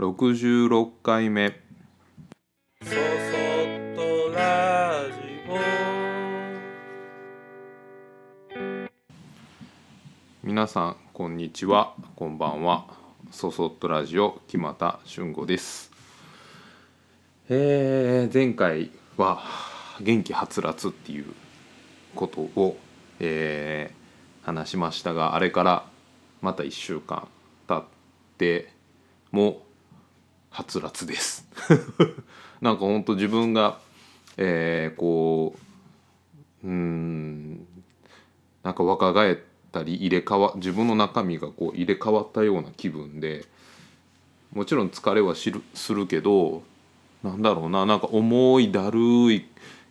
66回目そそっとラジ皆さんこんにちは。こんばんは。そそっとラジオ木俣俊吾です。えー、前回は元気はつらつっていうことを、えー話しましたがあれからまた1週間経ってもはつらつです。なんかほんと自分が、えーこううーんなんか若返ったり入れ替わ自分の中身がこう入れ替わったような気分でもちろん疲れはしるするけどなんだろうななんか重いだるい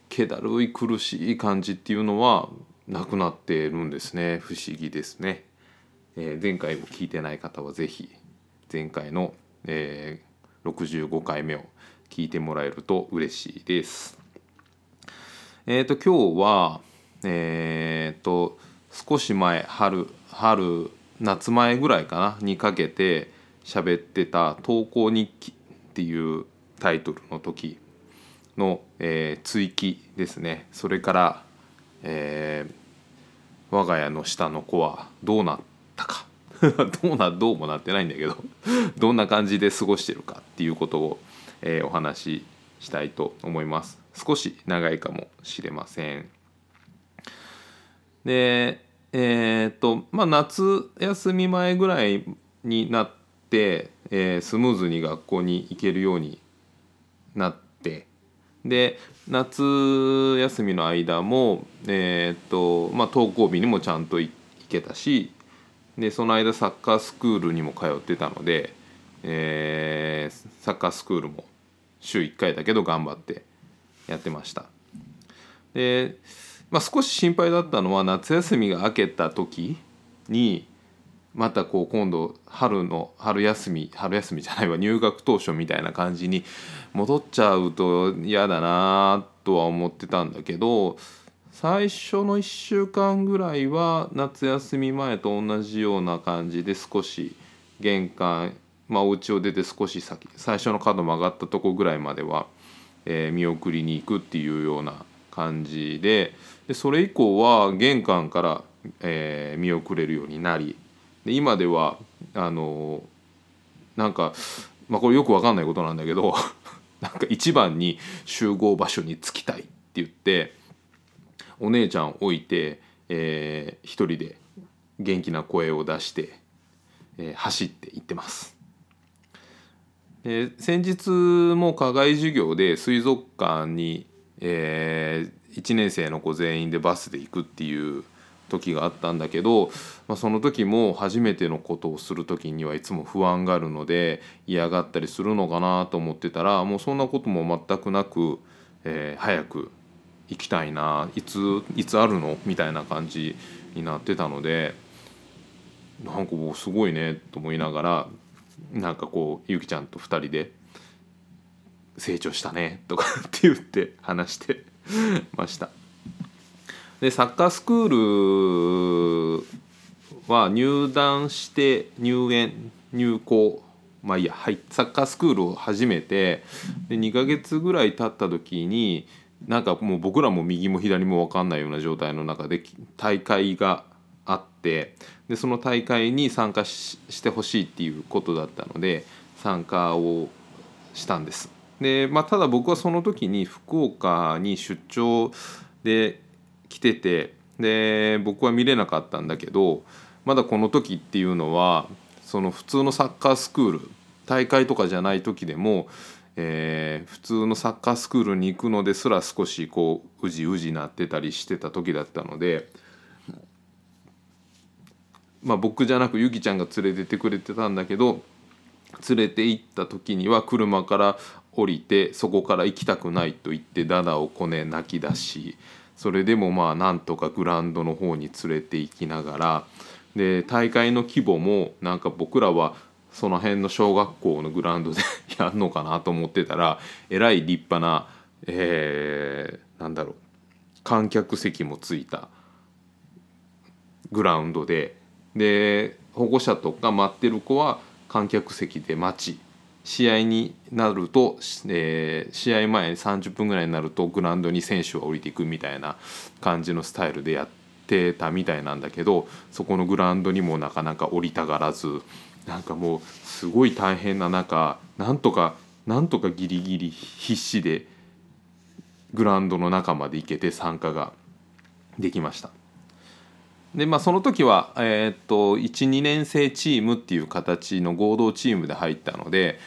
気だるい苦しい感じっていうのはなくなってるんですね。不思議ですね、えー前回も聞いてない方は是非前回の、えー65回目を聞いてもらえると嬉しいです。えっ、と今日はえっ、と少し前春春夏前ぐらいかなにかけて喋ってた「投稿日記」っていうタイトルの時の、えー追記ですね。それから、えー我が家の下の子はどうなったか。どうなどうもなってないんだけど どんな感じで過ごしてるかっていうことを、えーお話ししたいと思います。少し長いかもしれません。でえーっとまあ夏休み前ぐらいになって、えースムーズに学校に行けるようになってで夏休みの間もえーっとまあ登校日にもちゃんと行けたしでその間サッカースクールにも通ってたので、えーサッカースクールも週1回だけど頑張ってやってました。で、まあ、少し心配だったのは夏休みが明けた時にまたこう今度春の春休み春休みじゃないわ入学当初みたいな感じに戻っちゃうと嫌だなとは思ってたんだけど最初の1週間ぐらいは夏休み前と同じような感じで少し玄関まあお家を出て少し先最初の角曲がったとこぐらいまでは、えー見送りに行くっていうような感じででそれ以降は玄関から、えー見送れるようになりで今ではあのなんか、まあ、これよくわかんないことなんだけど なんか一番に集合場所に着きたいって言ってお姉ちゃん置いて、えー一人で元気な声を出して、えー走って行ってます。で先日も課外授業で水族館に、え1年生の子全員でバスで行くっていう時があったんだけど、まあ、その時も初めてのことをする時にはいつも不安があるので嫌がったりするのかなと思ってたらもうそんなことも全くなく、えー早く行きたいないついつあるのみたいな感じになってたのでなんかもうすごいねと思いながらなんかこうゆきちゃんと2人で「成長したね」とかって言って話して ました。でサッカースクールは入団して入園入校まあいいや、はい、サッカースクールを始めてで2ヶ月ぐらい経った時になんかもう僕らも右も左も分かんないような状態の中で大会があってでその大会に参加してほしいっていうことだったので参加をしたんです。でまあ、ただ僕はその時に福岡に出張で来ててで僕は見れなかったんだけどまだこの時っていうのはその普通のサッカースクール大会とかじゃない時でも、えー普通のサッカースクールに行くのですら少しこううじうじなってたりしてた時だったので。まあ、僕じゃなくゆきちゃんが連れてってくれてたんだけど連れて行った時には車から降りてそこから行きたくないと言ってダダをこね泣き出しそれでもまあなんとかグラウンドの方に連れて行きながらで大会の規模もなんか僕らはその辺の小学校のグラウンドで やるのかなと思ってたらえらい立派な、えーなんだろう観客席もついたグラウンドでで保護者とか待ってる子は観客席で待ち試合になると、えー試合前30分ぐらいになるとグラウンドに選手は降りていくみたいな感じのスタイルでやってたみたいなんだけどそこのグラウンドにもなかなか降りたがらずなんかもうすごい大変な中なんとかなんとかギリギリ必死でグラウンドの中まで行けて参加ができました。でまあその時は、えーっと12年生チームっていう形の合同チームで入ったので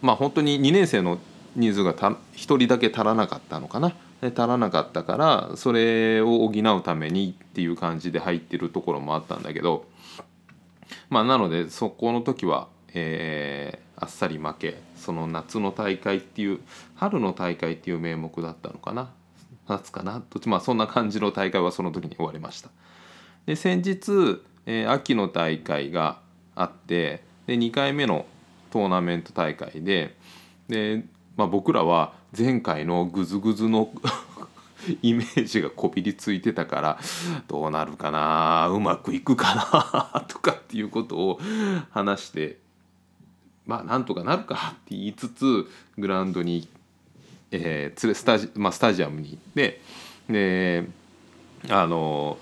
まあ本当に2年生の人数がた1人だけ足らなかったのかな足らなかったからそれを補うためにっていう感じで入ってるところもあったんだけどまあなのでそこの時は、えーあっさり負けその夏の大会っていう春の大会っていう名目だったのかな夏かなどっちまあそんな感じの大会はその時に終わりました。で先日、えー秋の大会があってで2回目のトーナメント大会でで、まあ、僕らは前回のグズグズの イメージがこびりついてたからどうなるかなうまくいくかな とかっていうことを話してまあなんとかなるかって言いつつグラウンドに、えー、スタジ,、まあ、スタジアムに行ってであの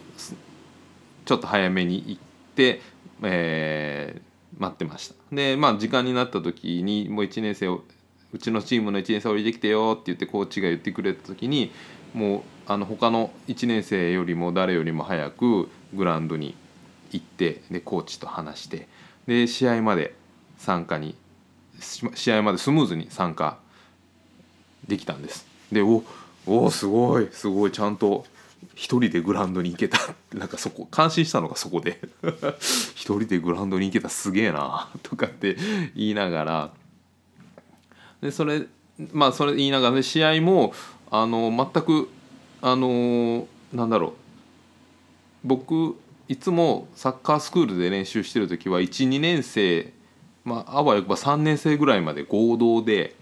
ちょっと早めに行って、えー待ってました。でまあ時間になった時にもう1年生をうちのチームの1年生降りてきてよって言ってコーチが言ってくれた時にもうあの他の1年生よりも誰よりも早くグラウンドに行ってでコーチと話してで試合まで参加に試合までスムーズに参加できたんです。でおおすごいすごいちゃんと一人でグラウンドに行けた なんかそこ感心したのがそこで 一人でグラウンドに行けたすげえなとかって言いながらでそれまあそれ言いながら、ね、試合もあの全くあのなんだろう僕いつもサッカースクールで練習してる時は12年生まああわよくば3年生ぐらいまで合同で、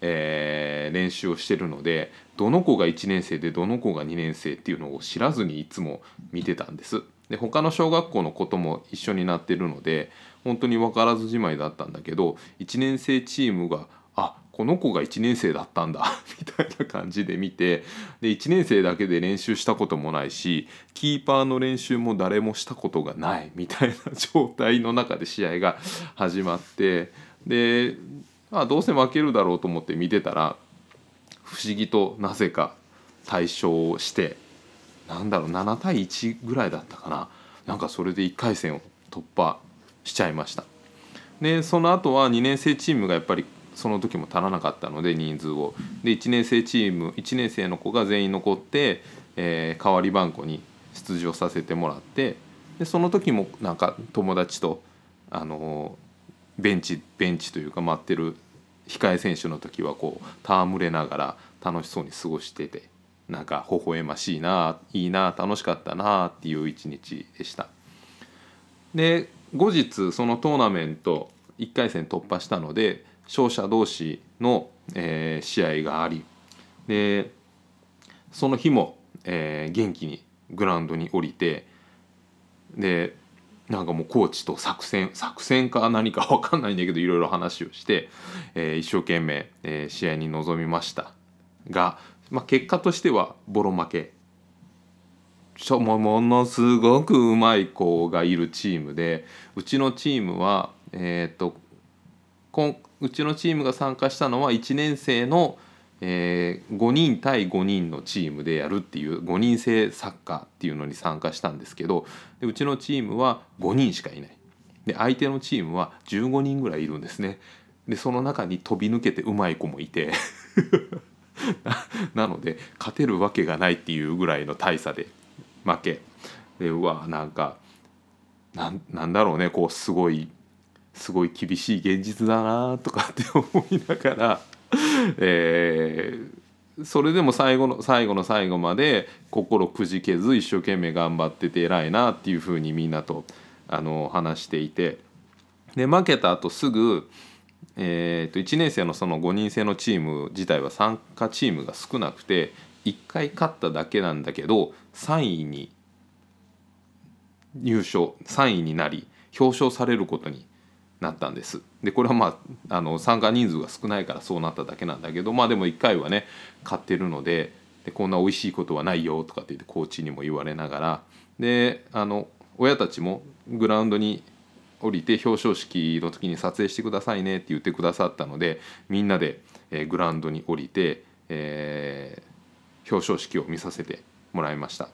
えー練習をしてるのでどの子が1年生でどの子が2年生っていうのを知らずにいつも見てたんです。で他の小学校の子とも一緒になってるので本当に分からずじまいだったんだけど1年生チームがあこの子が1年生だったんだ みたいな感じで見てで1年生だけで練習したこともないしキーパーの練習も誰もしたことがないみたいな状態の中で試合が始まってで、まあ、どうせ負けるだろうと思って見てたら不思議となぜか大勝してなんだろう7対1ぐらいだったかななんかそれで1回戦を突破しちゃいました。でその後は2年生チームがやっぱりその時も足らなかったので人数をで1年生チーム1年生の子が全員残って、えー代わり番号に出場させてもらってでその時もなんか友達と、あのベンチベンチというか待ってる控え選手の時はこう戯れながら楽しそうに過ごしててなんか微笑ましいないいな楽しかったなっていう一日でした。で後日そのトーナメント1回戦突破したので勝者同士の、えー試合がありでその日も、えー元気にグラウンドに降りてでなんかもうコーチと作戦作戦か何か分かんないんだけどいろいろ話をして、えー一生懸命、えー試合に臨みました。が、まあ、結果としてはボロ負け。ちょもものすごくうまい子がいるチームでうちのチームはえっ、とこんうちのチームが参加したのは1年生の、えー5人対5人のチームでやるっていう5人制サッカーっていうのに参加したんですけどでうちのチームは5人しかいない。で相手のチームは15人ぐらいいるんですね。でその中に飛び抜けてうまい子もいて。なので勝てるわけがないっていうぐらいの大差で負け。でうわなんかななんだろうねこうすごいすごい厳しい現実だなとかって思いながら、えーそれでも最後の最後の最後まで心くじけず一生懸命頑張ってて偉いなっていうふうにみんなとあの話していて。で負けた後すぐ、えー、と1年生のその5人制のチーム自体は参加チームが少なくて1回勝っただけなんだけど3位に入賞3位になり表彰されることになったんです。でこれはまああの参加人数が少ないからそうなっただけなんだけどまあでも1回はね買ってるのででこんな美味しいことはないよとかって言ってコーチにも言われながらであの親たちもグラウンドに降りて表彰式の時に撮影してくださいねって言ってくださったのでみんなで、えグラウンドに降りて、えー表彰式を見させてもらいました。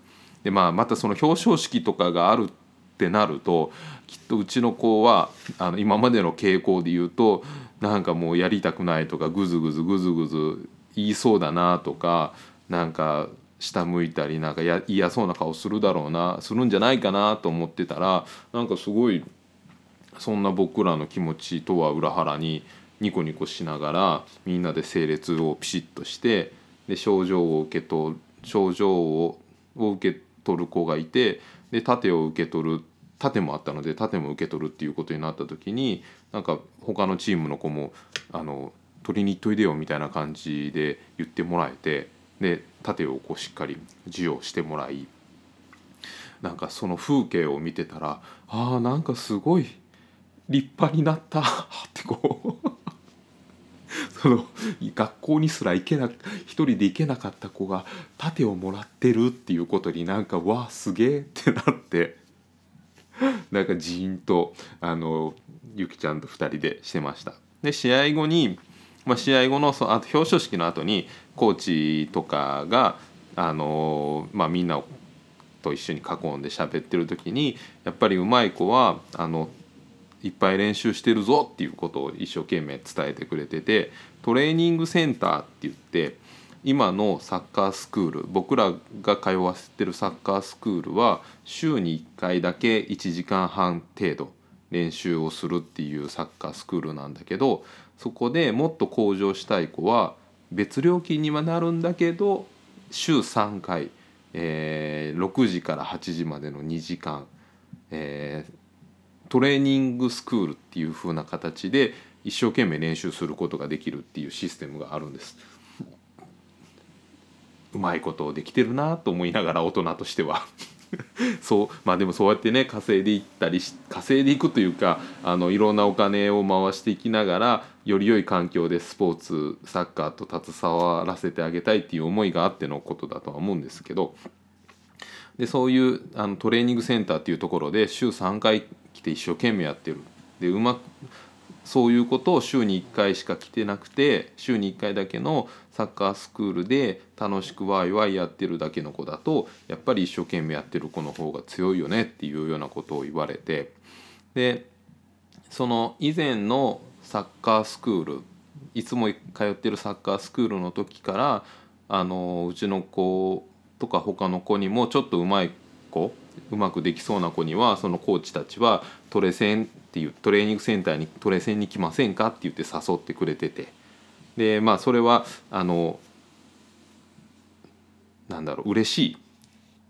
でまあまたその表彰式とかがあるってなるときっとうちの子はあの今までの傾向で言うとなんかもうやりたくないとかグズグズグズグズ言いそうだなとかなんか下向いたりなんか嫌そうな顔するだろうなするんじゃないかなと思ってたらなんかすごいそんな僕らの気持ちとは裏腹にニコニコしながらみんなで整列をピシッとしてで賞状を受け取る賞状を受け取る子がいてで盾を受け取る盾もあったので盾も受け取るっていうことになった時になんか他のチームの子もあの取りに行っといでよみたいな感じで言ってもらえてで盾をこうしっかり授与してもらいなんかその風景を見てたらあーなんかすごい立派になった ってこうその学校にすら行けな一人で行けなかった子が盾をもらってるっていうことになんかわあすげえってなって なんかジーンとあのゆきちゃんと2人でしてました。で試合後に、まあ、試合後のそあと表彰式の後にコーチとかがあの、まあ、みんなと一緒に囲んで喋ってる時にやっぱりうまい子はあのいっぱい練習してるぞっていうことを一生懸命伝えてくれててトレーニングセンターって言って今のサッカースクール僕らが通わせてるサッカースクールは週に1回だけ1時間半程度練習をするっていうサッカースクールなんだけどそこでもっと向上したい子は別料金にはなるんだけど週3回、えー6時から8時までの2時間、えートレーニングスクールっていう風な形で一生懸命練習することができるっていうシステムがあるんです。うまいことできてるなと思いながら大人としては そうまあでもそうやってね稼いでいったり稼いでいくというかあのいろんなお金を回していきながらより良い環境でスポーツサッカーと携わらせてあげたいっていう思いがあってのことだとは思うんですけどでそういうあのトレーニングセンターっていうところで週3回来て一生懸命やってる。でうまくそういうことを週に1回しか来てなくて週に1回だけのサッカースクールで楽しくワイワイやってるだけの子だとやっぱり一生懸命やってる子の方が強いよねっていうようなことを言われて。でその以前のサッカースクールいつも通ってるサッカースクールの時からあのうちの子とか他の子にもちょっとうまい子うまくできそうな子にはそのコーチたちはトレセンっていうトレーニングセンターにトレセンに来ませんかって言って誘ってくれてて。でまあそれはあのなんだろう嬉しい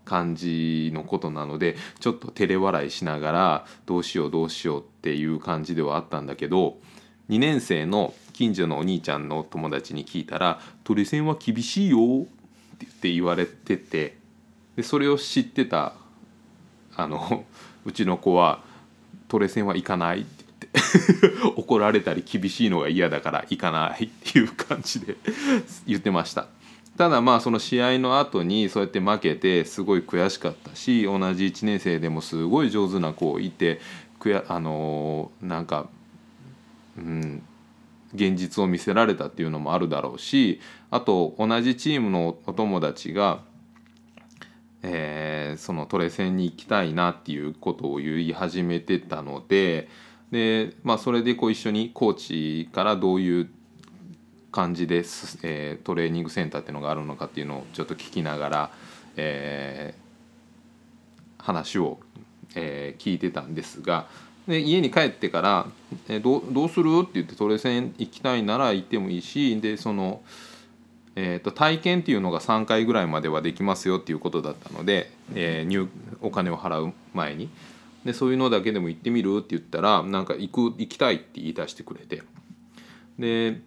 感じのことなのでちょっと照れ笑いしながらどうしようどうしようっていう感じではあったんだけど2年生の近所のお兄ちゃんの友達に聞いたら「トレセンは厳しいよ」って言われててでそれを知ってたあの うちの子は「トレセンは行かない」って言って 怒られたり厳しいのが嫌だから行かないっていう感じで 言ってました。ただまあその試合の後にそうやって負けてすごい悔しかったし同じ1年生でもすごい上手な子いてくやあのーなんかうん現実を見せられたっていうのもあるだろうしあと同じチームのお友達が、えーそのトレセンに行きたいなっていうことを言い始めてたのでで、まあ、それでこう一緒にコーチからどういう感じです、えートレーニングセンターっていうのがあるのかっていうのをちょっと聞きながら、えー話を、えー聞いてたんですがで家に帰ってから「えどうどうする?」って言ってトレセン行きたいなら行ってもいいしでその、えーと体験っていうのが3回ぐらいまではできますよっていうことだったので、えー入お金を払う前に。でそういうのだけでも行ってみる？って言ったらなんか行く行きたいって言い出してくれて。で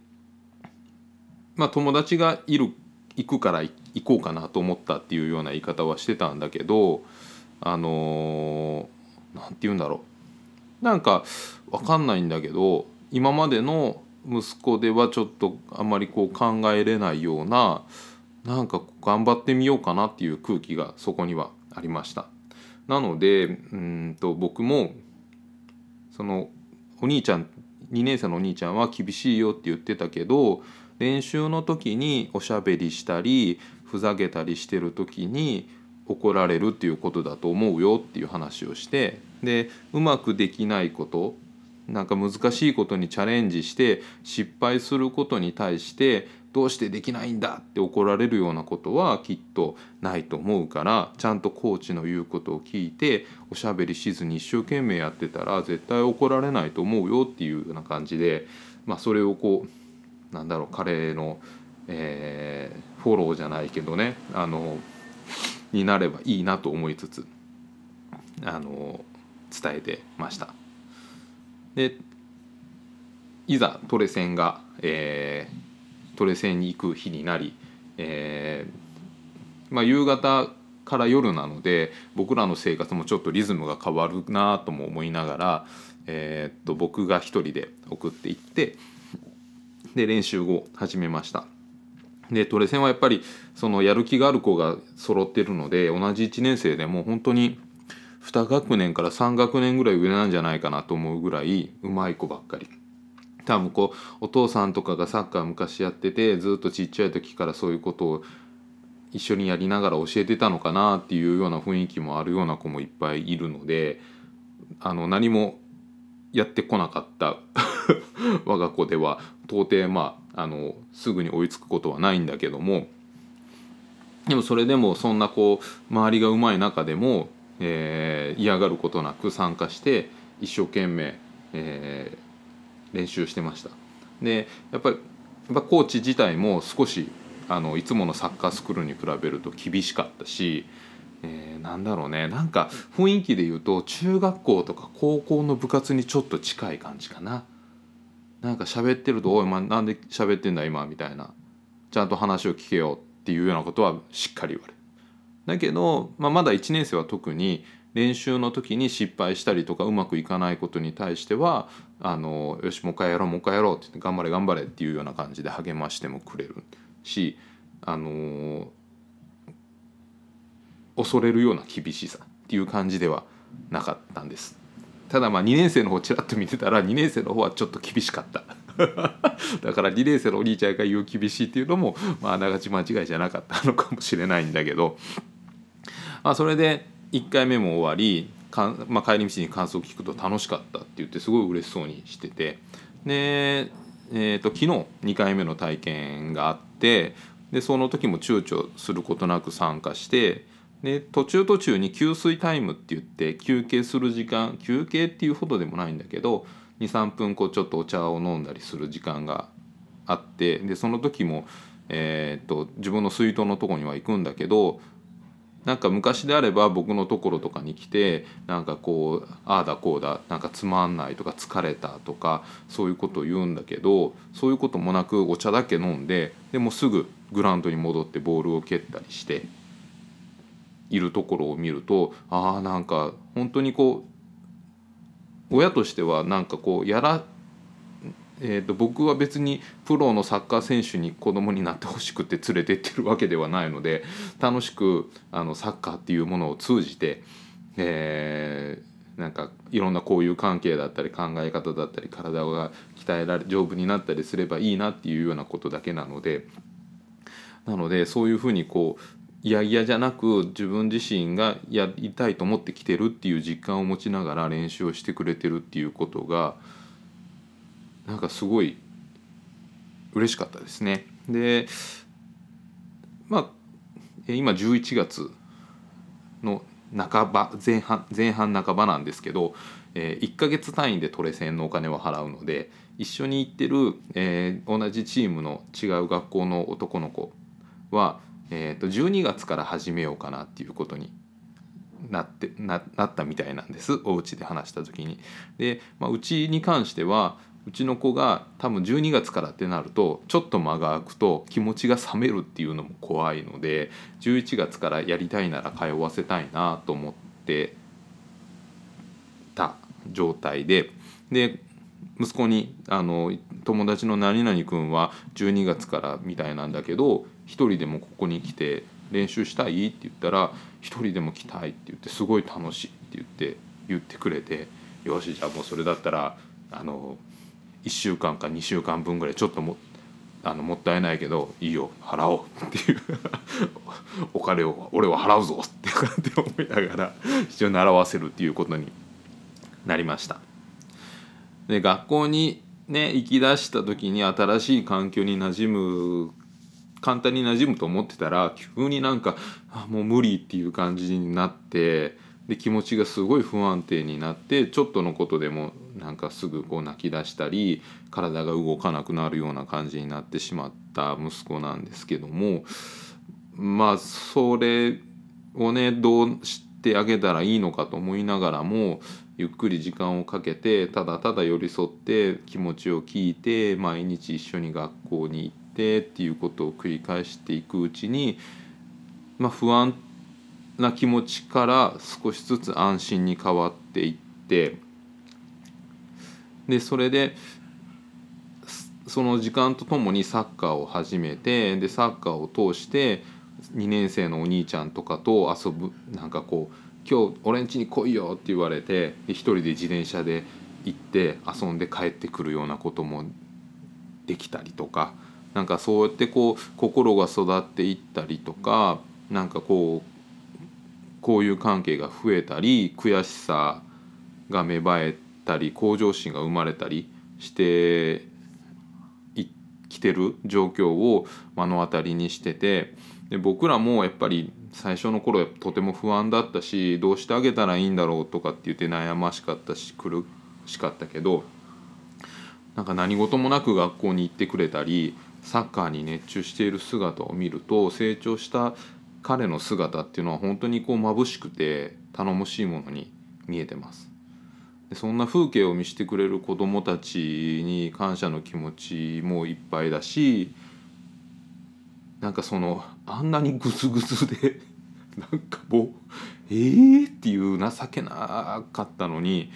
まあ友達がいる行くから行こうかなと思ったっていうような言い方はしてたんだけどあのーて言うんだろう。なんか分かんないんだけど今までの息子ではちょっとあんまりこう考えれないようななんか頑張ってみようかなっていう空気がそこにはありました。なのでうんと僕もそのお兄ちゃん2年生のお兄ちゃんは厳しいよって言ってたけど練習の時におしゃべりしたりふざけたりしてる時に怒られるっていうことだと思うよっていう話をしてでうまくできないことなんか難しいことにチャレンジして失敗することに対してどうしてできないんだって怒られるようなことはきっとないと思うからちゃんとコーチの言うことを聞いておしゃべりしずに一生懸命やってたら絶対怒られないと思うよっていうような感じで、まあ、それをこうなんだろう彼の、えー、フォローじゃないけどねあのになればいいなと思いつつあの伝えてました。でいざトレセンが、えー、トレセンに行く日になり、えーまあ、夕方から夜なので僕らの生活もちょっとリズムが変わるなとも思いながら、えー、っと僕が一人で送っていってで練習後始めました。でトレセンはやっぱりそのやる気がある子が揃ってるので同じ1年生でもう本当に2学年から3学年ぐらい上なんじゃないかなと思うぐらいうまい子ばっかり。多分こうお父さんとかがサッカー昔やっててずっとちっちゃい時からそういうことを一緒にやりながら教えてたのかなっていうような雰囲気もあるような子もいっぱいいるのであの何もやってこなかった。我が子では到底まああのすぐに追いつくことはないんだけどもでもそれでもそんなこう周りがうまい中でもえー、嫌がることなく参加して一生懸命、えー、練習してました。でやっぱりやっぱコーチ自体も少しあのいつものサッカースクールに比べると厳しかったし、えー、なんだろうね。なんか雰囲気で言うと中学校とか高校の部活にちょっと近い感じかな。なんか喋ってると「おい、まなんで喋ってんだ今」みたいなちゃんと話を聞けよっていうようなことはしっかり言われるだけど、まあ、まだ1年生は特に練習の時に失敗したりとかうまくいかないことに対してはあのよしもう一回やろうもう一回やろうって言って頑張れ頑張れっていうような感じで励ましてもくれるしあの恐れるような厳しさっていう感じではなかったんです。ただまあ2年生の方ちらっと見てたら2年生の方はちょっと厳しかった。だから2年生のお兄ちゃんが言う厳しいっていうのもまああながち間違いじゃなかった。のかもしれないんだけど。まあ、それで1回目も終わりか、まあ、帰り道に感想を聞くと楽しかったって言ってすごい嬉しそうにしてて。で、えーと、昨日2回目の体験があってでその時も躊躇することなく参加してで途中途中に給水タイムって言って休憩する時間休憩っていうほどでもないんだけど23分こうちょっとお茶を飲んだりする時間があってでその時も、えーと自分の水筒のとこには行くんだけどなんか昔であれば僕のところとかに来てなんかこうああだこうだなんかつまんないとか疲れたとかそういうことを言うんだけどそういうこともなくお茶だけ飲んででもすぐグラウンドに戻ってボールを蹴ったりしているところを見るとああなんか本当にこう親としてはなんかこうやらえーと、僕は別にプロのサッカー選手に子供になってほしくて連れてってるわけではないので楽しくあのサッカーっていうものを通じて、えー、なんかいろんな交友関係だったり考え方だったり体が鍛えられ丈夫になったりすればいいなっていうようなことだけなのでなのでそういうふうにこういやいやじゃなく自分自身がやりたいと思ってきてるっていう実感を持ちながら練習をしてくれてるっていうことがなんかすごい嬉しかったですね。でまあ今11月の半ば前半前半半ばなんですけど、えー、1ヶ月単位でトレセンのお金を払うので一緒に行ってる、えー、同じチームの違う学校の男の子は、えー、と12月から始めようかなっていうことになってななったみたいなんですお家で話した時に。で、まあ、うちに関してはうちの子が多分12月からってなるとちょっと間が空くと気持ちが冷めるっていうのも怖いので11月からやりたいなら通わせたいなと思ってた状態でで息子にあの「友達の何々君は12月からみたいなんだけど一人でもここに来て練習したい?」って言ったら「一人でも来たい」って言って「すごい楽しい」って言って言ってくれて「よしじゃあもうそれだったらあの1週間か2週間分ぐらいちょっともあのもったいないけどいいよ払おうっていう お金を俺は払うぞって思いながら一応習わせるっていうことになりました。で学校にね行き出した時に新しい環境に馴染む簡単に馴染むと思ってたら急になんかあもう無理っていう感じになってで気持ちがすごい不安定になってちょっとのことでもなんかすぐこう泣き出したり体が動かなくなるような感じになってしまった息子なんですけどもまあそれをねどうしてあげたらいいのかと思いながらもゆっくり時間をかけてただただ寄り添って気持ちを聞いて毎日一緒に学校に行ってっていうことを繰り返していくうちに、まあ、不安な気持ちから少しずつ安心に変わっていってでそれでその時間とともにサッカーを始めてでサッカーを通して2年生のお兄ちゃんとかと遊ぶなんかこう「今日俺ん家に来いよ」って言われて一人で自転車で行って遊んで帰ってくるようなこともできたりとかなんかそうやってこう心が育っていったりとかなんかこう交友関係が増えたり悔しさが芽生えたり向上心が生まれたりしてきてる状況を目の当たりにしててで僕らもやっぱり最初の頃とても不安だったしどうしてあげたらいいんだろうとかって言って悩ましかったし苦しかったけどなんか何事もなく学校に行ってくれたりサッカーに熱中している姿を見ると成長した彼の姿っていうのは本当にこう眩しくて頼もしいものに見えてます。そんな風景を見せてくれる子どもたちに感謝の気持ちもいっぱいだしなんかそのあんなにグズグズで なんかもうえーっていう情けなかったのに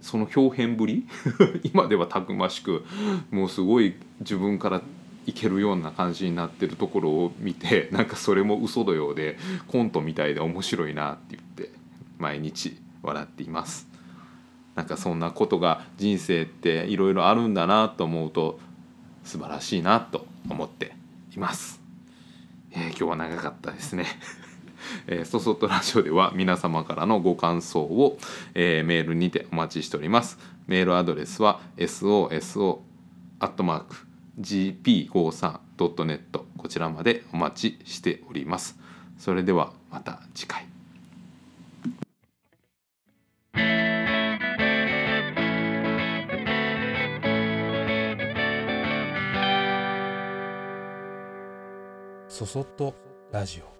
その表現ぶり 今ではたくましくもうすごい自分からいけるような感じになってるところを見てなんかそれも嘘のようでコントみたいで面白いなって言って毎日笑っています。なんかそんなことが人生っていろいろあるんだなと思うと素晴らしいなと思ってきます、えー、今日は長かったですね。えー、そそとラジオでは皆様からのご感想を、えー、メールにてお待ちしております。メールアドレスは soso.gp53.net こちらまでお待ちしております。それではまた次回。そそっとラジオ。